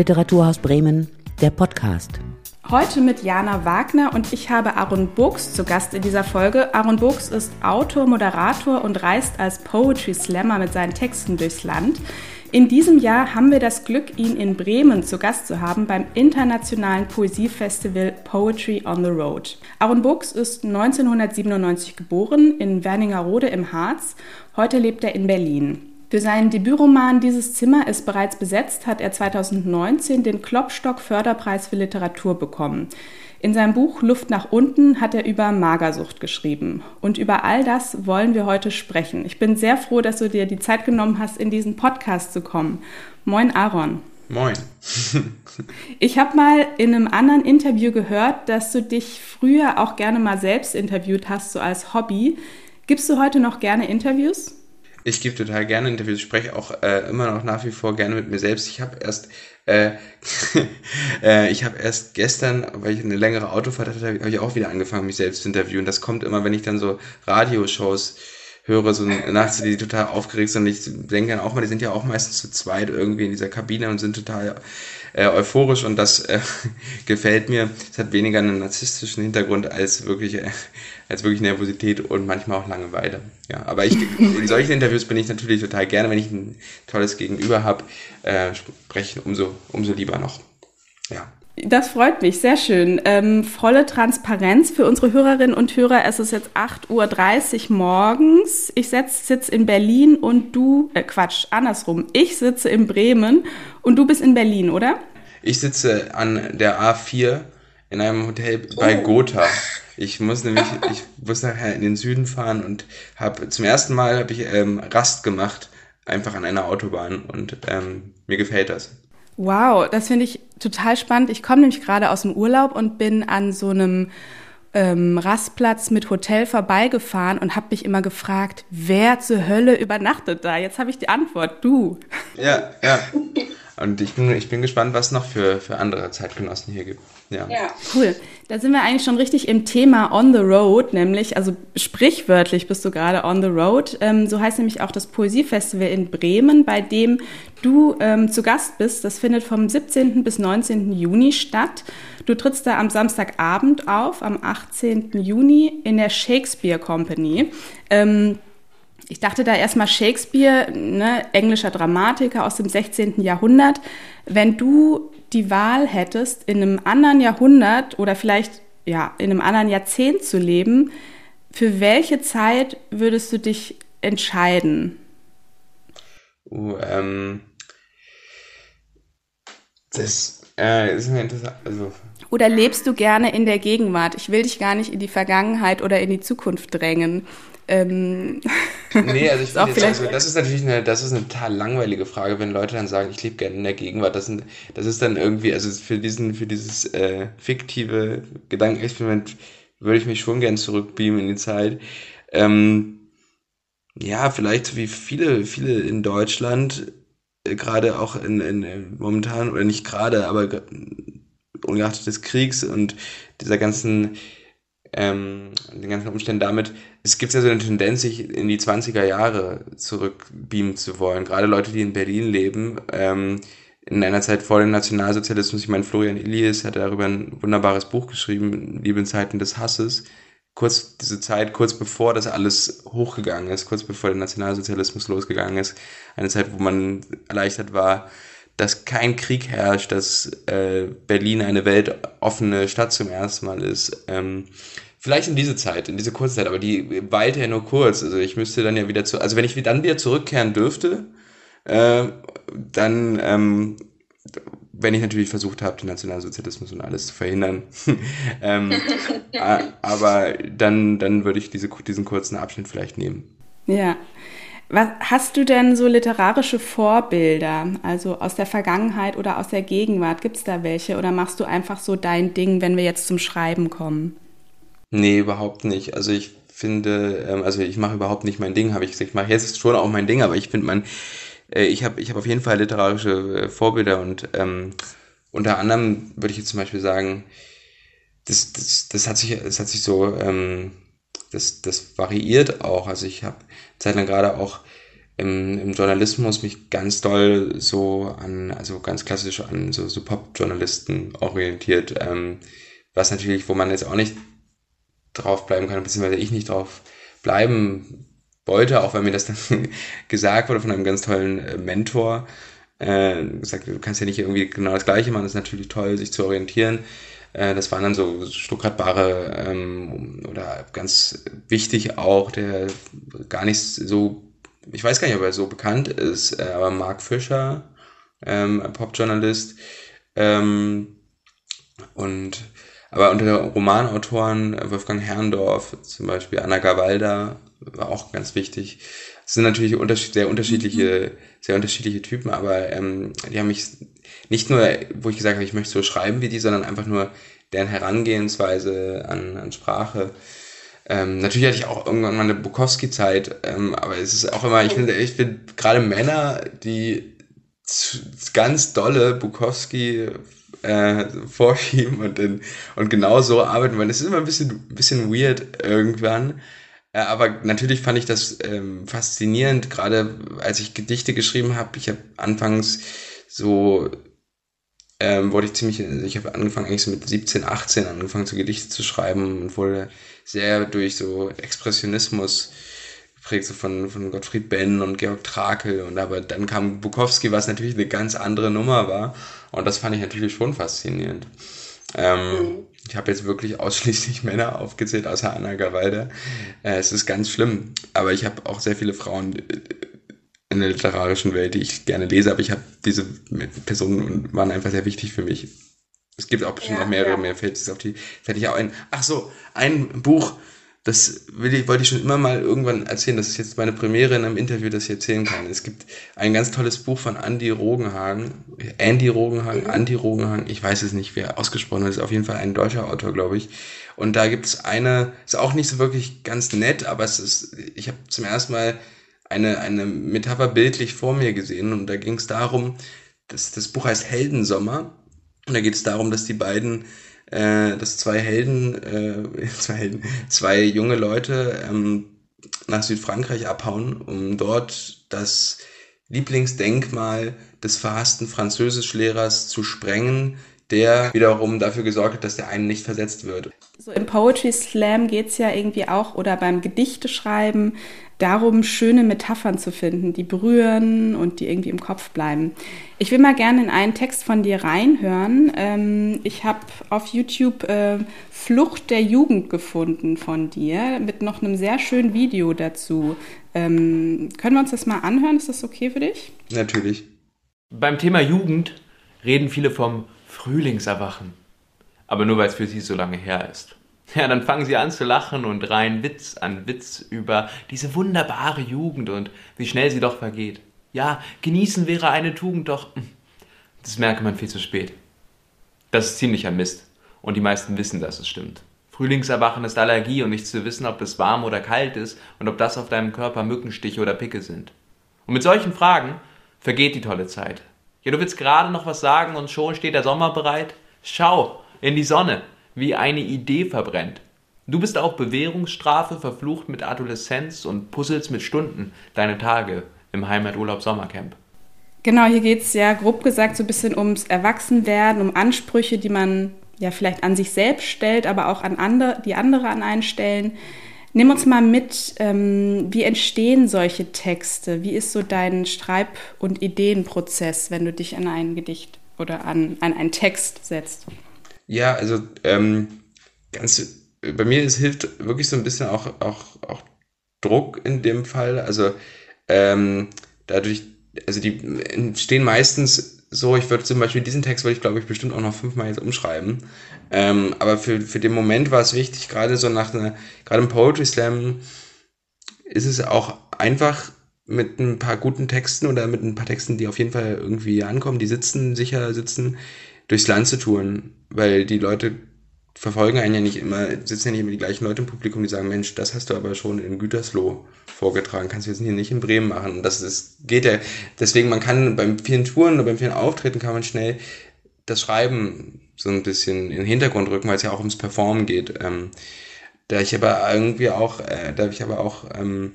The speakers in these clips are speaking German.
Literaturhaus Bremen, der Podcast. Heute mit Jana Wagner und ich habe Aaron Burks zu Gast in dieser Folge. Aaron Burks ist Autor, Moderator und reist als Poetry Slammer mit seinen Texten durchs Land. In diesem Jahr haben wir das Glück, ihn in Bremen zu Gast zu haben beim internationalen Poesiefestival Poetry on the Road. Aaron Burks ist 1997 geboren in Werningerode im Harz. Heute lebt er in Berlin. Für seinen Debütroman Dieses Zimmer ist bereits besetzt hat er 2019 den Klopstock Förderpreis für Literatur bekommen. In seinem Buch Luft nach unten hat er über Magersucht geschrieben. Und über all das wollen wir heute sprechen. Ich bin sehr froh, dass du dir die Zeit genommen hast, in diesen Podcast zu kommen. Moin, Aaron. Moin. ich habe mal in einem anderen Interview gehört, dass du dich früher auch gerne mal selbst interviewt hast, so als Hobby. Gibst du heute noch gerne Interviews? Ich gebe total gerne Interviews, ich spreche auch äh, immer noch nach wie vor gerne mit mir selbst. Ich habe erst, äh, äh, ich habe erst gestern, weil ich eine längere Autofahrt hatte, habe ich auch wieder angefangen, mich selbst zu interviewen. Das kommt immer, wenn ich dann so Radioshows höre, so nachts, die total aufgeregt sind. Und ich denke dann auch mal, die sind ja auch meistens zu zweit irgendwie in dieser Kabine und sind total äh, euphorisch und das äh, gefällt mir. Es hat weniger einen narzisstischen Hintergrund als wirklich, äh, als wirklich Nervosität und manchmal auch Langeweile. Ja, aber ich, in solchen Interviews bin ich natürlich total gerne, wenn ich ein tolles Gegenüber habe, äh, spreche umso, umso lieber noch. Ja. Das freut mich, sehr schön. Ähm, volle Transparenz für unsere Hörerinnen und Hörer. Es ist jetzt 8.30 Uhr morgens. Ich sitze in Berlin und du, äh Quatsch, andersrum. Ich sitze in Bremen und du bist in Berlin, oder? Ich sitze an der A4 in einem Hotel bei oh. Gotha. Ich muss nämlich, ich muss nachher in den Süden fahren und habe zum ersten Mal habe ich ähm, Rast gemacht, einfach an einer Autobahn und ähm, mir gefällt das. Wow, das finde ich total spannend. Ich komme nämlich gerade aus dem Urlaub und bin an so einem ähm, Rastplatz mit Hotel vorbeigefahren und habe mich immer gefragt, wer zur Hölle übernachtet da? Jetzt habe ich die Antwort, du. Ja, ja. Und ich bin, ich bin gespannt, was noch für, für andere Zeitgenossen hier gibt. Ja. ja. Cool. Da sind wir eigentlich schon richtig im Thema on the road, nämlich, also sprichwörtlich bist du gerade on the road. Ähm, so heißt nämlich auch das Poesiefestival in Bremen, bei dem du ähm, zu Gast bist. Das findet vom 17. bis 19. Juni statt. Du trittst da am Samstagabend auf, am 18. Juni in der Shakespeare Company. Ähm, ich dachte da erstmal Shakespeare, ne, englischer Dramatiker aus dem 16. Jahrhundert. Wenn du die Wahl hättest, in einem anderen Jahrhundert oder vielleicht ja, in einem anderen Jahrzehnt zu leben, für welche Zeit würdest du dich entscheiden? Uh, ähm, das äh, ist mir interessant. Also. Oder lebst du gerne in der Gegenwart? Ich will dich gar nicht in die Vergangenheit oder in die Zukunft drängen. Ähm, nee, also ich finde jetzt also, das ist natürlich eine, das ist eine total langweilige Frage, wenn Leute dann sagen, ich lebe gerne in der Gegenwart. Das, sind, das ist dann irgendwie, also für diesen, für dieses äh, fiktive Gedankenexperiment würde ich mich schon gern zurückbeamen in die Zeit. Ähm, ja, vielleicht so wie viele, viele in Deutschland, äh, gerade auch in, in momentan, oder nicht gerade, aber ungeachtet des Kriegs und dieser ganzen ähm, den ganzen Umständen damit, es gibt ja so eine Tendenz, sich in die 20er Jahre zurückbeamen zu wollen. Gerade Leute, die in Berlin leben, ähm, in einer Zeit vor dem Nationalsozialismus. Ich meine, Florian Elias hat darüber ein wunderbares Buch geschrieben, Liebe in Zeiten des Hasses. Kurz diese Zeit, kurz bevor das alles hochgegangen ist, kurz bevor der Nationalsozialismus losgegangen ist. Eine Zeit, wo man erleichtert war, dass kein Krieg herrscht, dass äh, Berlin eine weltoffene Stadt zum ersten Mal ist. Ähm, vielleicht in diese Zeit, in diese kurze Zeit, aber die weilte ja nur kurz. Also ich müsste dann ja wieder zu, also wenn ich dann wieder zurückkehren dürfte, äh, dann, ähm, wenn ich natürlich versucht habe, den Nationalsozialismus und alles zu verhindern, ähm, aber dann, dann würde ich diese, diesen kurzen Abschnitt vielleicht nehmen. Ja. Was, hast du denn so literarische Vorbilder, also aus der Vergangenheit oder aus der Gegenwart? Gibt es da welche oder machst du einfach so dein Ding, wenn wir jetzt zum Schreiben kommen? Nee, überhaupt nicht. Also ich finde, ähm, also ich mache überhaupt nicht mein Ding, habe ich gesagt. Ich mache jetzt schon auch mein Ding, aber ich finde man, äh, ich habe ich hab auf jeden Fall literarische äh, Vorbilder und ähm, unter anderem würde ich jetzt zum Beispiel sagen, das, das, das hat sich, das hat sich so ähm, das, das variiert auch. Also ich habe zeitlang gerade auch im, im Journalismus mich ganz doll so an, also ganz klassisch an so, so Pop-Journalisten orientiert, ähm, was natürlich, wo man jetzt auch nicht drauf bleiben kann, beziehungsweise ich nicht drauf bleiben wollte, auch weil mir das dann gesagt wurde von einem ganz tollen äh, Mentor, äh, gesagt, du kannst ja nicht irgendwie genau das Gleiche machen, das ist natürlich toll, sich zu orientieren. Äh, das waren dann so Stuttgart-Bare ähm, oder ganz wichtig auch, der gar nicht so ich weiß gar nicht, ob er so bekannt ist, äh, aber Mark Fischer, ähm, Popjournalist, ähm, und aber unter Romanautoren äh, Wolfgang Herrndorf, zum Beispiel Anna Gawalda, war auch ganz wichtig. Es sind natürlich unterschied sehr unterschiedliche, mhm. sehr unterschiedliche Typen, aber ähm, die haben mich nicht nur, wo ich gesagt habe, ich möchte so schreiben wie die, sondern einfach nur deren Herangehensweise an, an Sprache ähm, natürlich hatte ich auch irgendwann mal eine Bukowski-Zeit, ähm, aber es ist auch immer, ich finde, ich finde gerade Männer, die ganz dolle Bukowski äh, vorschieben und, in, und genau so arbeiten wollen. Das ist immer ein bisschen, bisschen weird irgendwann. Äh, aber natürlich fand ich das ähm, faszinierend, gerade als ich Gedichte geschrieben habe. Ich habe anfangs so ähm, wurde ich ziemlich, ich habe angefangen eigentlich so mit 17, 18 angefangen zu Gedichte zu schreiben und wurde sehr durch so Expressionismus geprägt, so von, von Gottfried Benn und Georg Trakel und aber dann kam Bukowski, was natürlich eine ganz andere Nummer war und das fand ich natürlich schon faszinierend. Ähm, mhm. Ich habe jetzt wirklich ausschließlich Männer aufgezählt, außer Anna Gawalda. Äh, es ist ganz schlimm, aber ich habe auch sehr viele Frauen äh, in der literarischen Welt, die ich gerne lese, aber ich habe diese Personen waren einfach sehr wichtig für mich. Es gibt auch bestimmt ja, noch mehrere, ja. mehr fällt es auf die, fällt ich auch ein. Ach so, ein Buch, das will ich, wollte ich schon immer mal irgendwann erzählen. Das ist jetzt meine Premiere in einem Interview, das ich erzählen kann. Es gibt ein ganz tolles Buch von Andy Rogenhagen, Andy Rogenhagen, mhm. Andy Rogenhagen, ich weiß es nicht, wer ausgesprochen hat, ist auf jeden Fall ein deutscher Autor, glaube ich. Und da gibt es eine, ist auch nicht so wirklich ganz nett, aber es ist, ich habe zum ersten Mal eine, eine Metapher bildlich vor mir gesehen und da ging es darum, dass das Buch heißt Heldensommer und da geht es darum, dass die beiden, äh, dass zwei Helden, äh, zwei Helden, zwei junge Leute ähm, nach Südfrankreich abhauen, um dort das Lieblingsdenkmal des verhassten Französischlehrers zu sprengen, der wiederum dafür gesorgt hat, dass der einen nicht versetzt wird. So im Poetry Slam geht es ja irgendwie auch oder beim Gedichteschreiben darum, schöne Metaphern zu finden, die berühren und die irgendwie im Kopf bleiben. Ich will mal gerne in einen Text von dir reinhören. Ähm, ich habe auf YouTube äh, Flucht der Jugend gefunden von dir mit noch einem sehr schönen Video dazu. Ähm, können wir uns das mal anhören? Ist das okay für dich? Natürlich. Beim Thema Jugend reden viele vom Frühlingserwachen. Aber nur weil es für sie so lange her ist. Ja, dann fangen sie an zu lachen und reihen Witz an Witz über diese wunderbare Jugend und wie schnell sie doch vergeht. Ja, genießen wäre eine Tugend, doch hm, das merke man viel zu spät. Das ist ziemlicher Mist. Und die meisten wissen, dass es stimmt. Frühlingserwachen ist Allergie und nicht zu wissen, ob es warm oder kalt ist und ob das auf deinem Körper Mückenstiche oder Picke sind. Und mit solchen Fragen vergeht die tolle Zeit. Ja, du willst gerade noch was sagen und schon steht der Sommer bereit? Schau in die Sonne wie eine Idee verbrennt. Du bist auf Bewährungsstrafe verflucht mit Adoleszenz und puzzelst mit Stunden deine Tage im Heimaturlaub Sommercamp. Genau, hier geht es ja grob gesagt so ein bisschen ums Erwachsenwerden, um Ansprüche, die man ja vielleicht an sich selbst stellt, aber auch an andere, die andere an einen stellen. Nimm uns mal mit, ähm, wie entstehen solche Texte? Wie ist so dein Schreib- und Ideenprozess, wenn du dich an ein Gedicht oder an, an einen Text setzt? Ja, also ähm, ganz bei mir es hilft wirklich so ein bisschen auch, auch, auch Druck in dem Fall. Also ähm, dadurch, also die entstehen meistens so, ich würde zum Beispiel diesen Text würde ich, glaube ich, bestimmt auch noch fünfmal jetzt umschreiben. Ähm, aber für, für den Moment war es wichtig, gerade so nach einer, gerade im Poetry Slam ist es auch einfach mit ein paar guten Texten oder mit ein paar Texten, die auf jeden Fall irgendwie ankommen, die sitzen, sicher sitzen, durchs Land zu touren, weil die Leute verfolgen einen ja nicht immer, sitzen ja nicht immer die gleichen Leute im Publikum, die sagen, Mensch, das hast du aber schon in Gütersloh vorgetragen, kannst du jetzt hier nicht in Bremen machen. Das ist, geht ja, deswegen, man kann beim vielen Touren oder beim vielen Auftritten kann man schnell das Schreiben so ein bisschen in den Hintergrund rücken, weil es ja auch ums Performen geht. Ähm, da ich aber irgendwie auch, äh, da ich aber auch ähm,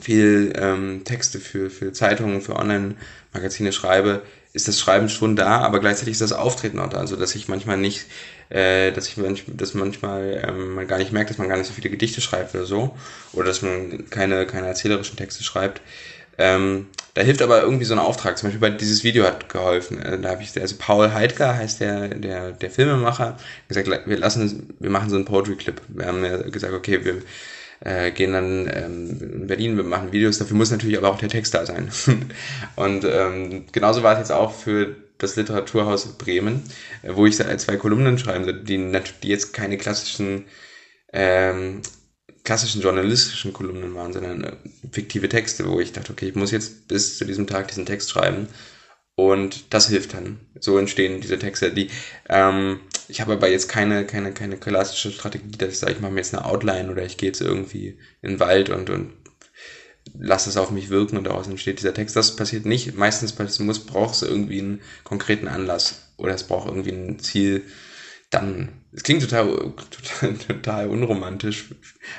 viel ähm, Texte für, für Zeitungen, für Online-Magazine schreibe, ist das Schreiben schon da, aber gleichzeitig ist das Auftreten auch da. Also dass ich manchmal nicht, äh, dass ich manch, dass manchmal ähm, man gar nicht merkt, dass man gar nicht so viele Gedichte schreibt oder so. Oder dass man keine, keine erzählerischen Texte schreibt. Ähm, da hilft aber irgendwie so ein Auftrag. Zum Beispiel bei dieses Video hat geholfen. Äh, da habe ich, also Paul Heidger heißt der, der, der Filmemacher, gesagt, wir lassen, wir machen so einen Poetry Clip. Wir haben ja gesagt, okay, wir äh, gehen dann ähm, in Berlin, wir machen Videos, dafür muss natürlich aber auch der Text da sein. und ähm, genauso war es jetzt auch für das Literaturhaus Bremen, äh, wo ich zwei Kolumnen schreibe, die, die jetzt keine klassischen ähm, klassischen journalistischen Kolumnen waren, sondern äh, fiktive Texte, wo ich dachte, okay, ich muss jetzt bis zu diesem Tag diesen Text schreiben. Und das hilft dann. So entstehen diese Texte, die ähm, ich habe aber jetzt keine, keine, keine klassische Strategie, dass ich sage, ich mache mir jetzt eine Outline oder ich gehe jetzt irgendwie in den Wald und, und lasse es auf mich wirken und daraus entsteht dieser Text. Das passiert nicht. Meistens muss, braucht es irgendwie einen konkreten Anlass oder es braucht irgendwie ein Ziel. Dann, es klingt total, total, total unromantisch,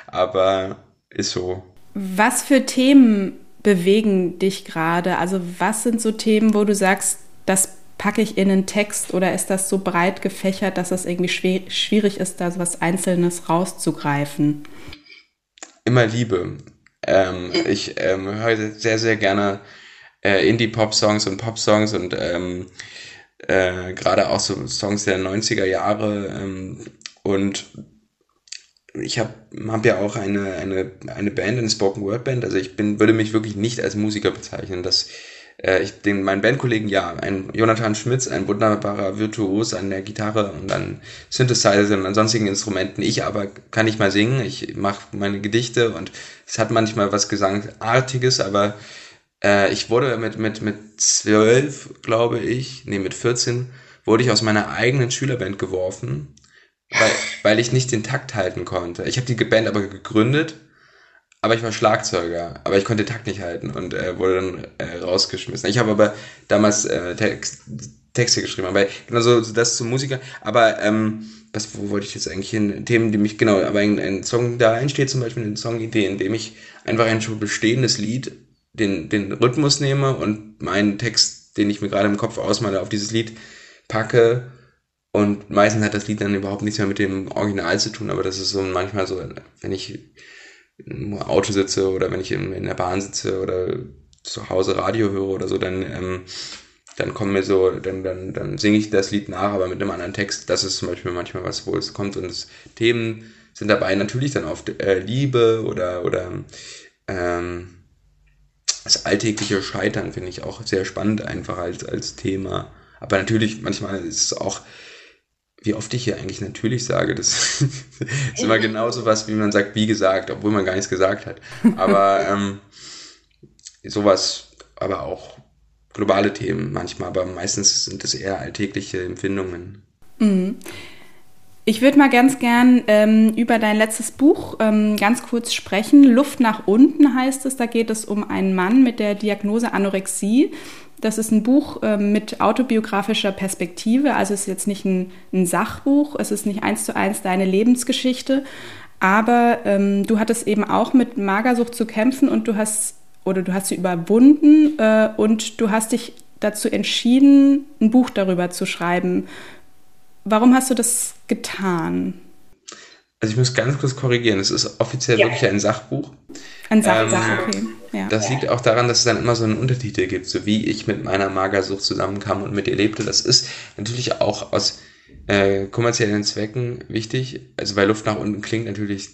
aber ist so. Was für Themen bewegen dich gerade? Also was sind so Themen, wo du sagst, das packe ich in einen Text oder ist das so breit gefächert, dass es irgendwie schwierig ist, da so was Einzelnes rauszugreifen? Immer Liebe. Ähm, ich ähm, höre sehr, sehr gerne äh, Indie-Pop-Songs und Pop-Songs und ähm, äh, gerade auch so Songs der 90er Jahre ähm, und ich habe hab ja auch eine, eine, eine Band, eine Spoken Word Band, also ich bin, würde mich wirklich nicht als Musiker bezeichnen. Das äh, ich, den, meinen Bandkollegen, ja, ein Jonathan Schmitz, ein wunderbarer Virtuos an der Gitarre und an Synthesizer und an sonstigen Instrumenten. Ich aber kann nicht mal singen, ich mache meine Gedichte und es hat manchmal was Gesangartiges, aber äh, ich wurde mit, mit, mit zwölf, glaube ich, nee, mit 14, wurde ich aus meiner eigenen Schülerband geworfen, weil, weil ich nicht den Takt halten konnte. Ich habe die Band aber gegründet aber ich war Schlagzeuger, aber ich konnte Takt nicht halten und äh, wurde dann äh, rausgeschmissen. Ich habe aber damals äh, Text, Texte geschrieben, aber genau so das zum Musiker. Aber ähm, was, wo wollte ich jetzt eigentlich hin? Themen, die mich, genau, aber ein, ein Song, da entsteht zum Beispiel eine Songidee, in dem ich einfach ein schon bestehendes Lied, den, den Rhythmus nehme und meinen Text, den ich mir gerade im Kopf ausmale, auf dieses Lied packe. Und meistens hat das Lied dann überhaupt nichts mehr mit dem Original zu tun, aber das ist so manchmal so, wenn ich im Auto sitze oder wenn ich in, in der Bahn sitze oder zu Hause Radio höre oder so, dann, ähm, dann kommen mir so, dann, dann, dann singe ich das Lied nach, aber mit einem anderen Text. Das ist zum Beispiel manchmal was, wo es kommt und das Themen sind dabei natürlich dann oft äh, Liebe oder, oder ähm, das alltägliche Scheitern finde ich auch sehr spannend einfach als, als Thema. Aber natürlich, manchmal ist es auch wie oft ich hier eigentlich natürlich sage, das ist immer genauso was, wie man sagt, wie gesagt, obwohl man gar nichts gesagt hat. Aber ähm, sowas, aber auch globale Themen manchmal, aber meistens sind es eher alltägliche Empfindungen. Mhm. Ich würde mal ganz gern ähm, über dein letztes Buch ähm, ganz kurz sprechen. Luft nach unten heißt es. Da geht es um einen Mann mit der Diagnose Anorexie, das ist ein Buch äh, mit autobiografischer Perspektive, also es ist jetzt nicht ein, ein, Sachbuch, es ist nicht eins zu eins deine Lebensgeschichte, aber ähm, du hattest eben auch mit Magersucht zu kämpfen und du hast oder du hast sie überwunden äh, und du hast dich dazu entschieden, ein Buch darüber zu schreiben. Warum hast du das getan? Also ich muss ganz kurz korrigieren, es ist offiziell ja. wirklich ein Sachbuch. Ein Sach, ähm, okay. Ja. Das liegt auch daran, dass es dann immer so einen Untertitel gibt, so wie ich mit meiner Magersucht zusammenkam und mit ihr lebte. Das ist natürlich auch aus äh, kommerziellen Zwecken wichtig. Also bei Luft nach unten klingt natürlich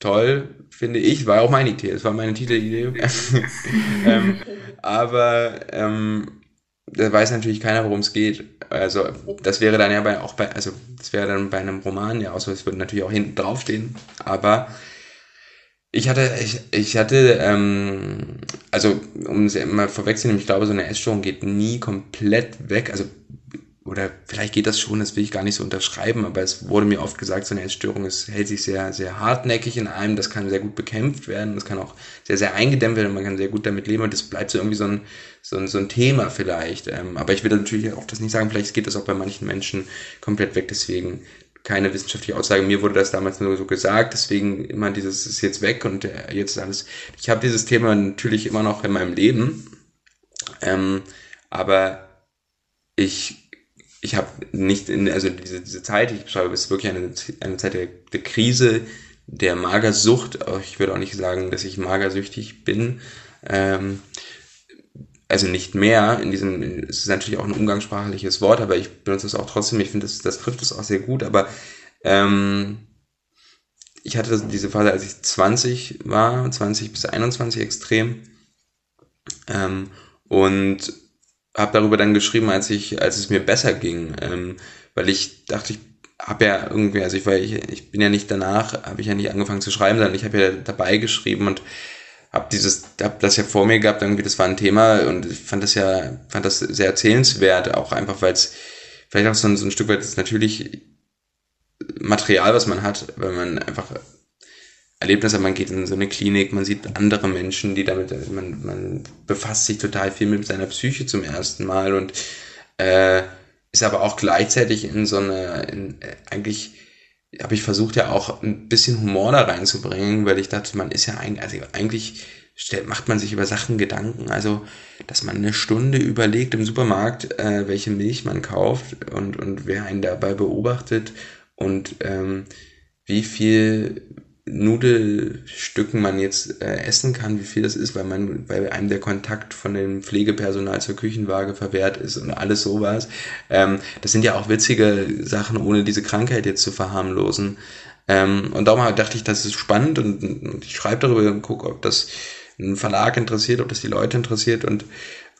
toll, finde ich. War auch meine Idee. Es war meine Titelidee. ähm, aber ähm, da weiß natürlich keiner, worum es geht. Also das wäre dann ja bei, auch bei, also das wäre dann bei einem Roman ja auch so, es würde natürlich auch hinten draufstehen, aber ich hatte, ich, ich hatte, ähm, also um es mal vorwegzunehmen, ich glaube, so eine Essstörung geht nie komplett weg. Also oder vielleicht geht das schon, das will ich gar nicht so unterschreiben, aber es wurde mir oft gesagt, so eine Essstörung es hält sich sehr, sehr hartnäckig in einem, das kann sehr gut bekämpft werden, das kann auch sehr, sehr eingedämmt werden, man kann sehr gut damit leben und das bleibt so irgendwie so ein, so ein, so ein Thema vielleicht. Ähm, aber ich will natürlich auch das nicht sagen, vielleicht geht das auch bei manchen Menschen komplett weg, deswegen keine wissenschaftliche Aussage. Mir wurde das damals nur so gesagt, deswegen immer dieses ist jetzt weg und äh, jetzt ist alles. Ich habe dieses Thema natürlich immer noch in meinem Leben, ähm, aber ich ich habe nicht in also diese diese Zeit, ich beschreibe es wirklich eine eine Zeit der, der Krise, der Magersucht. Ich würde auch nicht sagen, dass ich magersüchtig bin. Ähm, also nicht mehr, in diesem, es ist natürlich auch ein umgangssprachliches Wort, aber ich benutze es auch trotzdem, ich finde, das, das trifft es auch sehr gut, aber ähm, ich hatte diese Phase, als ich 20 war, 20 bis 21 extrem. Ähm, und habe darüber dann geschrieben, als ich, als es mir besser ging, ähm, weil ich dachte, ich habe ja irgendwie, also ich war, ich, ich bin ja nicht danach, habe ich ja nicht angefangen zu schreiben, sondern ich habe ja dabei geschrieben und habe dieses, hab das ja vor mir gehabt, irgendwie, das war ein Thema und ich fand das ja, fand das sehr erzählenswert, auch einfach, weil es vielleicht auch so ein, so ein Stück weit ist natürlich Material, was man hat, weil man einfach Erlebnisse, man geht in so eine Klinik, man sieht andere Menschen, die damit, man, man befasst sich total viel mit seiner Psyche zum ersten Mal und äh, ist aber auch gleichzeitig in so eine, in, äh, eigentlich habe ich versucht ja auch ein bisschen Humor da reinzubringen, weil ich dachte, man ist ja eigentlich, also eigentlich stellt, macht man sich über Sachen Gedanken. Also, dass man eine Stunde überlegt im Supermarkt, äh, welche Milch man kauft und, und wer einen dabei beobachtet und ähm, wie viel Nudelstücken man jetzt äh, essen kann, wie viel das ist, weil man bei einem der Kontakt von dem Pflegepersonal zur Küchenwaage verwehrt ist und alles sowas. Ähm, das sind ja auch witzige Sachen, ohne diese Krankheit jetzt zu verharmlosen. Ähm, und darum dachte ich, das ist spannend und, und ich schreibe darüber und gucke, ob das einen Verlag interessiert, ob das die Leute interessiert und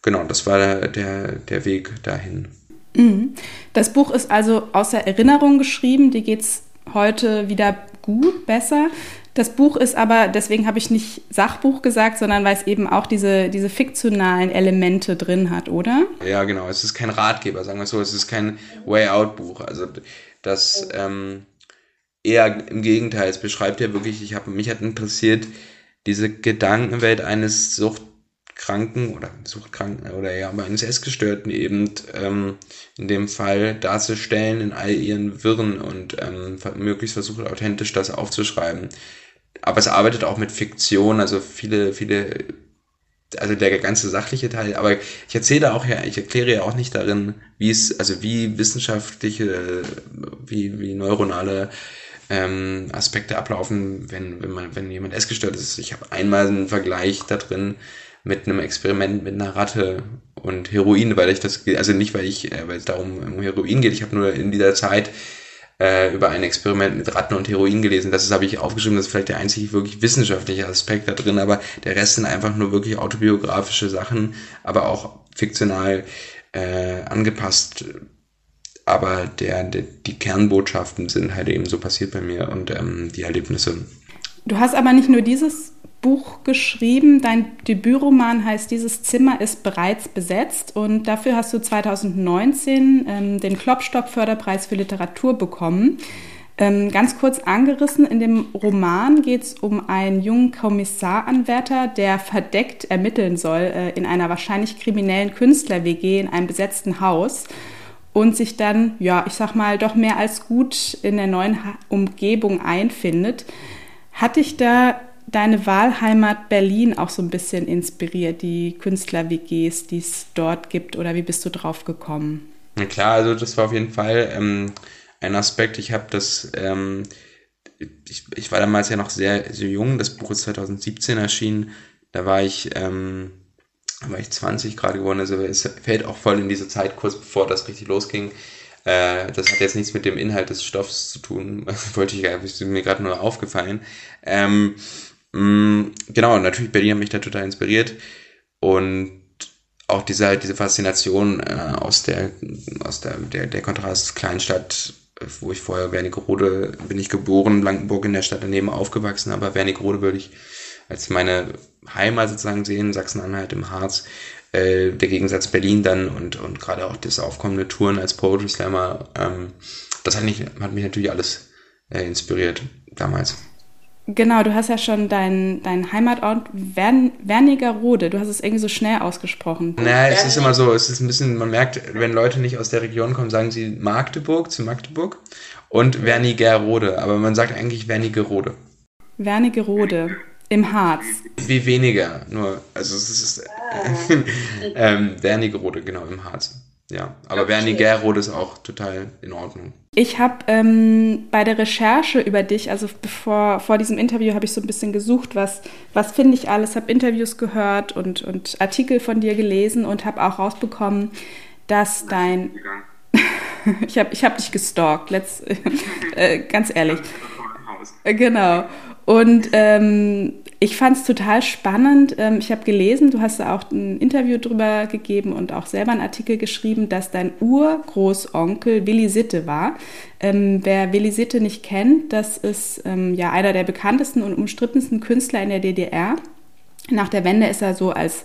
genau, das war der, der Weg dahin. Mhm. Das Buch ist also aus der Erinnerung geschrieben, die geht's heute wieder gut, besser. Das Buch ist aber, deswegen habe ich nicht Sachbuch gesagt, sondern weil es eben auch diese, diese fiktionalen Elemente drin hat, oder? Ja, genau. Es ist kein Ratgeber, sagen wir so. Es ist kein Way-Out-Buch. Also das ähm, eher im Gegenteil. Es beschreibt ja wirklich, ich habe mich hat interessiert, diese Gedankenwelt eines Sucht Kranken oder Suchtkranken oder ja, aber eines Essgestörten eben ähm, in dem Fall darzustellen in all ihren Wirren und ähm, möglichst versucht authentisch das aufzuschreiben. Aber es arbeitet auch mit Fiktion, also viele, viele, also der ganze sachliche Teil, aber ich erzähle auch ja, ich erkläre ja auch nicht darin, wie es, also wie wissenschaftliche, wie, wie neuronale ähm, Aspekte ablaufen, wenn, wenn man, wenn jemand essgestört ist. Ich habe einmal einen Vergleich da drin, mit einem Experiment mit einer Ratte und Heroin, weil ich das, also nicht, weil ich, äh, weil es darum um Heroin geht, ich habe nur in dieser Zeit äh, über ein Experiment mit Ratten und Heroin gelesen. Das habe ich aufgeschrieben, das ist vielleicht der einzige wirklich wissenschaftliche Aspekt da drin, aber der Rest sind einfach nur wirklich autobiografische Sachen, aber auch fiktional äh, angepasst. Aber der, der, die Kernbotschaften sind halt eben so passiert bei mir und ähm, die Erlebnisse. Du hast aber nicht nur dieses Buch geschrieben. Dein Debütroman heißt Dieses Zimmer ist bereits besetzt und dafür hast du 2019 ähm, den Klopstock-Förderpreis für Literatur bekommen. Ähm, ganz kurz angerissen, in dem Roman geht es um einen jungen Kommissaranwärter, der verdeckt ermitteln soll äh, in einer wahrscheinlich kriminellen Künstler-WG in einem besetzten Haus und sich dann, ja, ich sag mal, doch mehr als gut in der neuen ha Umgebung einfindet. Hat dich da deine Wahlheimat Berlin auch so ein bisschen inspiriert, die Künstler-WGs, die es dort gibt? Oder wie bist du drauf gekommen? Na klar, also das war auf jeden Fall ähm, ein Aspekt. Ich habe das, ähm, ich, ich war damals ja noch sehr, sehr jung. Das Buch ist 2017 erschienen. Da war ich, ähm, war ich 20 gerade geworden. Also es fällt auch voll in diese Zeit, kurz bevor das richtig losging. Äh, das hat jetzt nichts mit dem Inhalt des Stoffs zu tun. Wollte ich, ist mir gerade nur aufgefallen. Ähm, genau, natürlich Berlin hat mich da total inspiriert und auch diese, diese Faszination äh, aus der, aus der, der, der Kontrast Kleinstadt, wo ich vorher Wernigerode bin ich geboren, Blankenburg in der Stadt daneben aufgewachsen, aber Wernigerode würde ich als meine Heimat sozusagen sehen, Sachsen-Anhalt im Harz, äh, der Gegensatz Berlin dann und, und gerade auch das aufkommende Touren als Poetry Slammer, ähm, das hat mich, hat mich natürlich alles äh, inspiriert damals. Genau, du hast ja schon deinen dein Heimatort Wern, Wernigerode. Du hast es irgendwie so schnell ausgesprochen. Naja, es ist immer so, es ist ein bisschen, man merkt, wenn Leute nicht aus der Region kommen, sagen sie Magdeburg zu Magdeburg und Wernigerode. Aber man sagt eigentlich Wernigerode. Wernigerode im Harz. Wie weniger, nur, also es ist äh, ähm, Wernigerode, genau, im Harz. Ja, aber okay. Wernigerode ist auch total in Ordnung. Ich habe ähm, bei der Recherche über dich, also bevor vor diesem Interview, habe ich so ein bisschen gesucht, was, was finde ich alles, habe Interviews gehört und, und Artikel von dir gelesen und habe auch rausbekommen, dass dein... ich habe ich hab dich gestalkt, let's, äh, ganz ehrlich. Genau. Und ähm, ich fand es total spannend. Ähm, ich habe gelesen, du hast da auch ein Interview drüber gegeben und auch selber einen Artikel geschrieben, dass dein Urgroßonkel Willi Sitte war. Ähm, wer Willi Sitte nicht kennt, das ist ähm, ja einer der bekanntesten und umstrittensten Künstler in der DDR. Nach der Wende ist er so als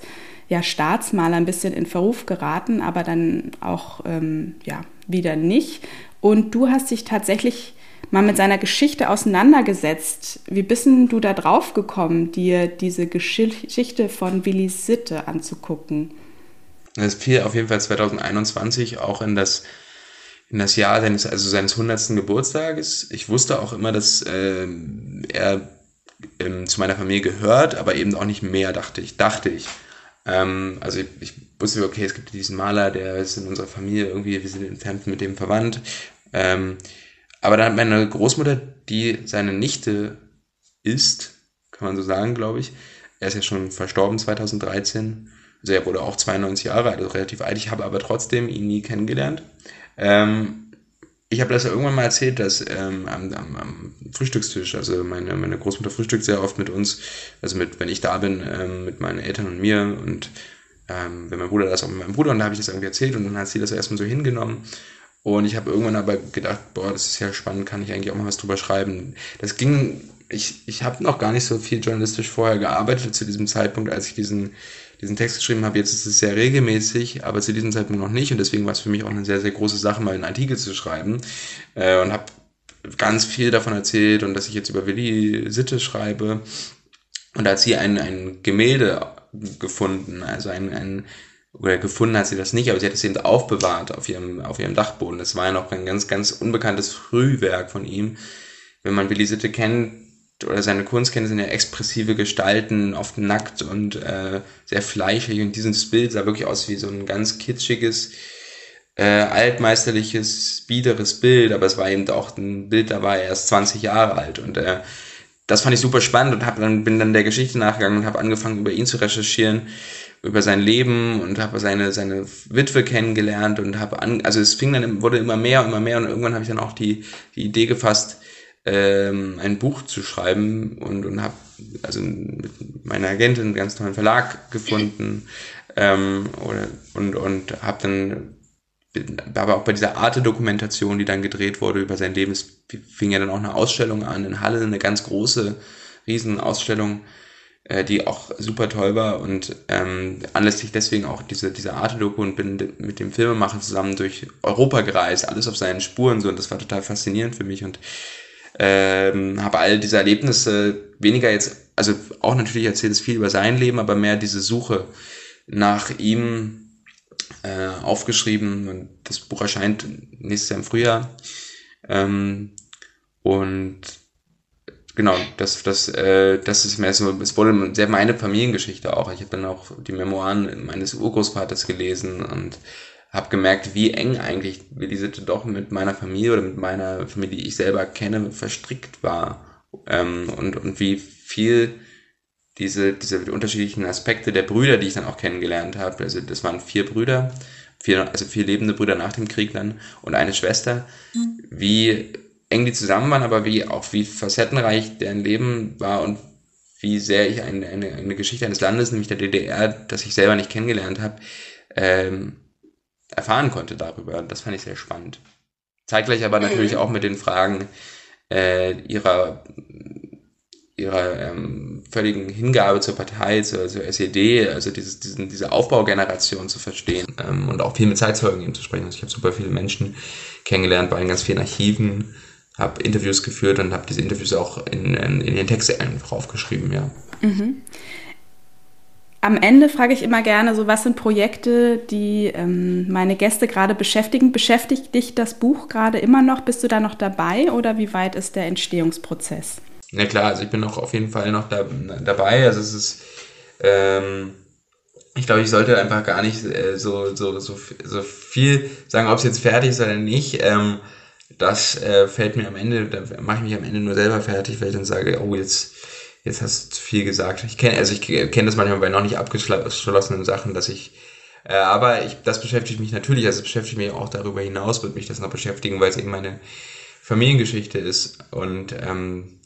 ja, Staatsmaler ein bisschen in Verruf geraten, aber dann auch ähm, ja, wieder nicht. Und du hast dich tatsächlich mal mit seiner Geschichte auseinandergesetzt. Wie bist du da drauf gekommen, dir diese Geschichte von Willi Sitte anzugucken? Das fiel auf jeden Fall 2021 auch in das, in das Jahr seines, also seines 100. Geburtstages. Ich wusste auch immer, dass äh, er ähm, zu meiner Familie gehört, aber eben auch nicht mehr, dachte ich. Dachte ich. Ähm, also ich, ich wusste, okay, es gibt diesen Maler, der ist in unserer Familie irgendwie, wir sind entfernt mit dem verwandt. Ähm, aber dann hat meine Großmutter, die seine Nichte ist, kann man so sagen, glaube ich. Er ist ja schon verstorben 2013. Also er wurde auch 92 Jahre alt, also relativ alt. Ich habe aber trotzdem ihn nie kennengelernt. Ähm, ich habe das ja irgendwann mal erzählt, dass ähm, am, am, Frühstückstisch, also meine, meine Großmutter frühstückt sehr oft mit uns, also mit, wenn ich da bin, ähm, mit meinen Eltern und mir und ähm, wenn mein Bruder das auch mit meinem Bruder und da habe ich das irgendwie erzählt und dann hat sie das erstmal so hingenommen und ich habe irgendwann aber gedacht, boah, das ist ja spannend, kann ich eigentlich auch mal was drüber schreiben. Das ging, ich, ich habe noch gar nicht so viel journalistisch vorher gearbeitet zu diesem Zeitpunkt, als ich diesen, diesen Text geschrieben habe. Jetzt ist es sehr regelmäßig, aber zu diesem Zeitpunkt noch nicht. Und deswegen war es für mich auch eine sehr, sehr große Sache, mal einen Artikel zu schreiben. Äh, und habe ganz viel davon erzählt und dass ich jetzt über Willi Sitte schreibe. Und da hat sie ein, ein Gemälde gefunden, also ein, ein oder gefunden hat sie das nicht, aber sie hat es eben aufbewahrt auf ihrem, auf ihrem Dachboden. Das war ja noch ein ganz, ganz unbekanntes Frühwerk von ihm. Wenn man Willi Sitte kennt oder seine Kunst kennt, sind ja expressive Gestalten, oft nackt und äh, sehr fleischig. Und dieses Bild sah wirklich aus wie so ein ganz kitschiges, äh, altmeisterliches, biederes Bild, aber es war eben auch ein Bild, da war er erst 20 Jahre alt und äh, das fand ich super spannend und hab dann, bin dann der Geschichte nachgegangen und habe angefangen, über ihn zu recherchieren über sein Leben und habe seine seine Witwe kennengelernt und habe an also es fing dann wurde immer mehr und immer mehr und irgendwann habe ich dann auch die die Idee gefasst ähm, ein Buch zu schreiben und und habe also mit meiner Agentin einen ganz tollen Verlag gefunden ähm, oder, und und habe dann aber auch bei dieser Arte-Dokumentation, die dann gedreht wurde über sein Leben, es fing ja dann auch eine Ausstellung an in Halle, eine ganz große, riesen Ausstellung äh, die auch super toll war. Und ähm, anlässlich deswegen auch diese, diese Arte-Doku und bin mit dem Filmemacher zusammen durch Europa gereist, alles auf seinen Spuren so. Und das war total faszinierend für mich. Und ähm, habe all diese Erlebnisse weniger jetzt, also auch natürlich erzählt es viel über sein Leben, aber mehr diese Suche nach ihm äh, aufgeschrieben. Und das Buch erscheint nächstes Jahr im Frühjahr. Ähm, und genau, das, das, äh, das ist mehr so, es wurde sehr meine Familiengeschichte auch. Ich habe dann auch die Memoiren meines Urgroßvaters gelesen und habe gemerkt, wie eng eigentlich Sitte doch mit meiner Familie oder mit meiner Familie, die ich selber kenne, verstrickt war. Ähm, und, und wie viel diese, diese unterschiedlichen Aspekte der Brüder, die ich dann auch kennengelernt habe, also das waren vier Brüder, vier, also vier lebende Brüder nach dem Krieg dann und eine Schwester, mhm. wie eng die zusammen waren, aber wie auch wie facettenreich deren Leben war und wie sehr ich eine, eine, eine Geschichte eines Landes, nämlich der DDR, das ich selber nicht kennengelernt habe, ähm, erfahren konnte darüber. Das fand ich sehr spannend. Zeitgleich aber natürlich auch mit den Fragen äh, ihrer ihrer ähm, völligen Hingabe zur Partei, zur, zur SED, also dieses, diesen, diese Aufbaugeneration zu verstehen ähm, und auch viel mit Zeitzeugen eben zu sprechen. Also ich habe super viele Menschen kennengelernt bei ganz vielen Archiven, habe Interviews geführt und habe diese Interviews auch in, in, in den Texte einfach aufgeschrieben, ja. Mhm. Am Ende frage ich immer gerne, so was sind Projekte, die ähm, meine Gäste gerade beschäftigen? Beschäftigt dich das Buch gerade immer noch? Bist du da noch dabei oder wie weit ist der Entstehungsprozess? Na klar, also ich bin auch auf jeden Fall noch da, dabei. Also es ist, ähm, ich glaube, ich sollte einfach gar nicht äh, so, so, so, so viel sagen, ob es jetzt fertig ist oder nicht. Ähm, das äh, fällt mir am Ende, da mache ich mich am Ende nur selber fertig, weil ich dann sage, oh, jetzt jetzt hast du zu viel gesagt. Ich kenne, also ich kenne das manchmal bei noch nicht abgeschlossenen Sachen, dass ich, äh, aber ich, das beschäftigt mich natürlich, also es beschäftigt mich auch darüber hinaus, wird mich das noch beschäftigen, weil es eben meine Familiengeschichte ist und ähm,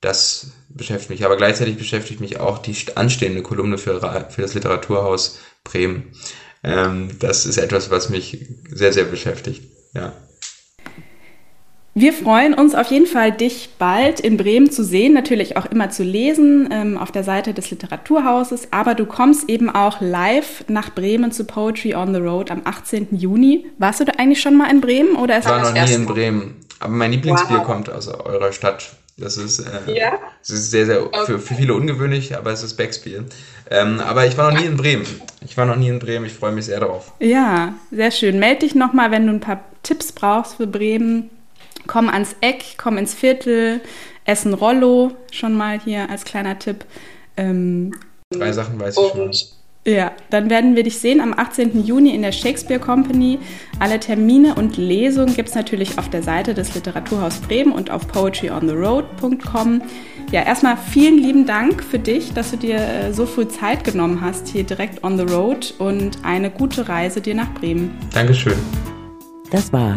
das beschäftigt mich. Aber gleichzeitig beschäftigt mich auch die anstehende Kolumne für, für das Literaturhaus Bremen. Ähm, das ist etwas, was mich sehr, sehr beschäftigt. Ja. Wir freuen uns auf jeden Fall, dich bald in Bremen zu sehen, natürlich auch immer zu lesen ähm, auf der Seite des Literaturhauses, aber du kommst eben auch live nach Bremen zu Poetry on the Road am 18. Juni. Warst du da eigentlich schon mal in Bremen oder ist Ich war noch nie in Bremen, aber mein Lieblingsbier wow. kommt aus eurer Stadt. Das ist, äh, ja? das ist sehr, sehr okay. für, für, viele ungewöhnlich, aber es ist Backspiel. Ähm, aber ich war noch nie in Bremen. Ich war noch nie in Bremen, ich freue mich sehr darauf. Ja, sehr schön. Meld dich nochmal, wenn du ein paar Tipps brauchst für Bremen komm ans Eck, komm ins Viertel, essen Rollo, schon mal hier als kleiner Tipp. Ähm, Drei Sachen weiß ich schon. Ja, dann werden wir dich sehen am 18. Juni in der Shakespeare Company. Alle Termine und Lesungen gibt es natürlich auf der Seite des Literaturhaus Bremen und auf poetryontheroad.com. Ja, erstmal vielen lieben Dank für dich, dass du dir äh, so viel Zeit genommen hast hier direkt on the road und eine gute Reise dir nach Bremen. Dankeschön. Das war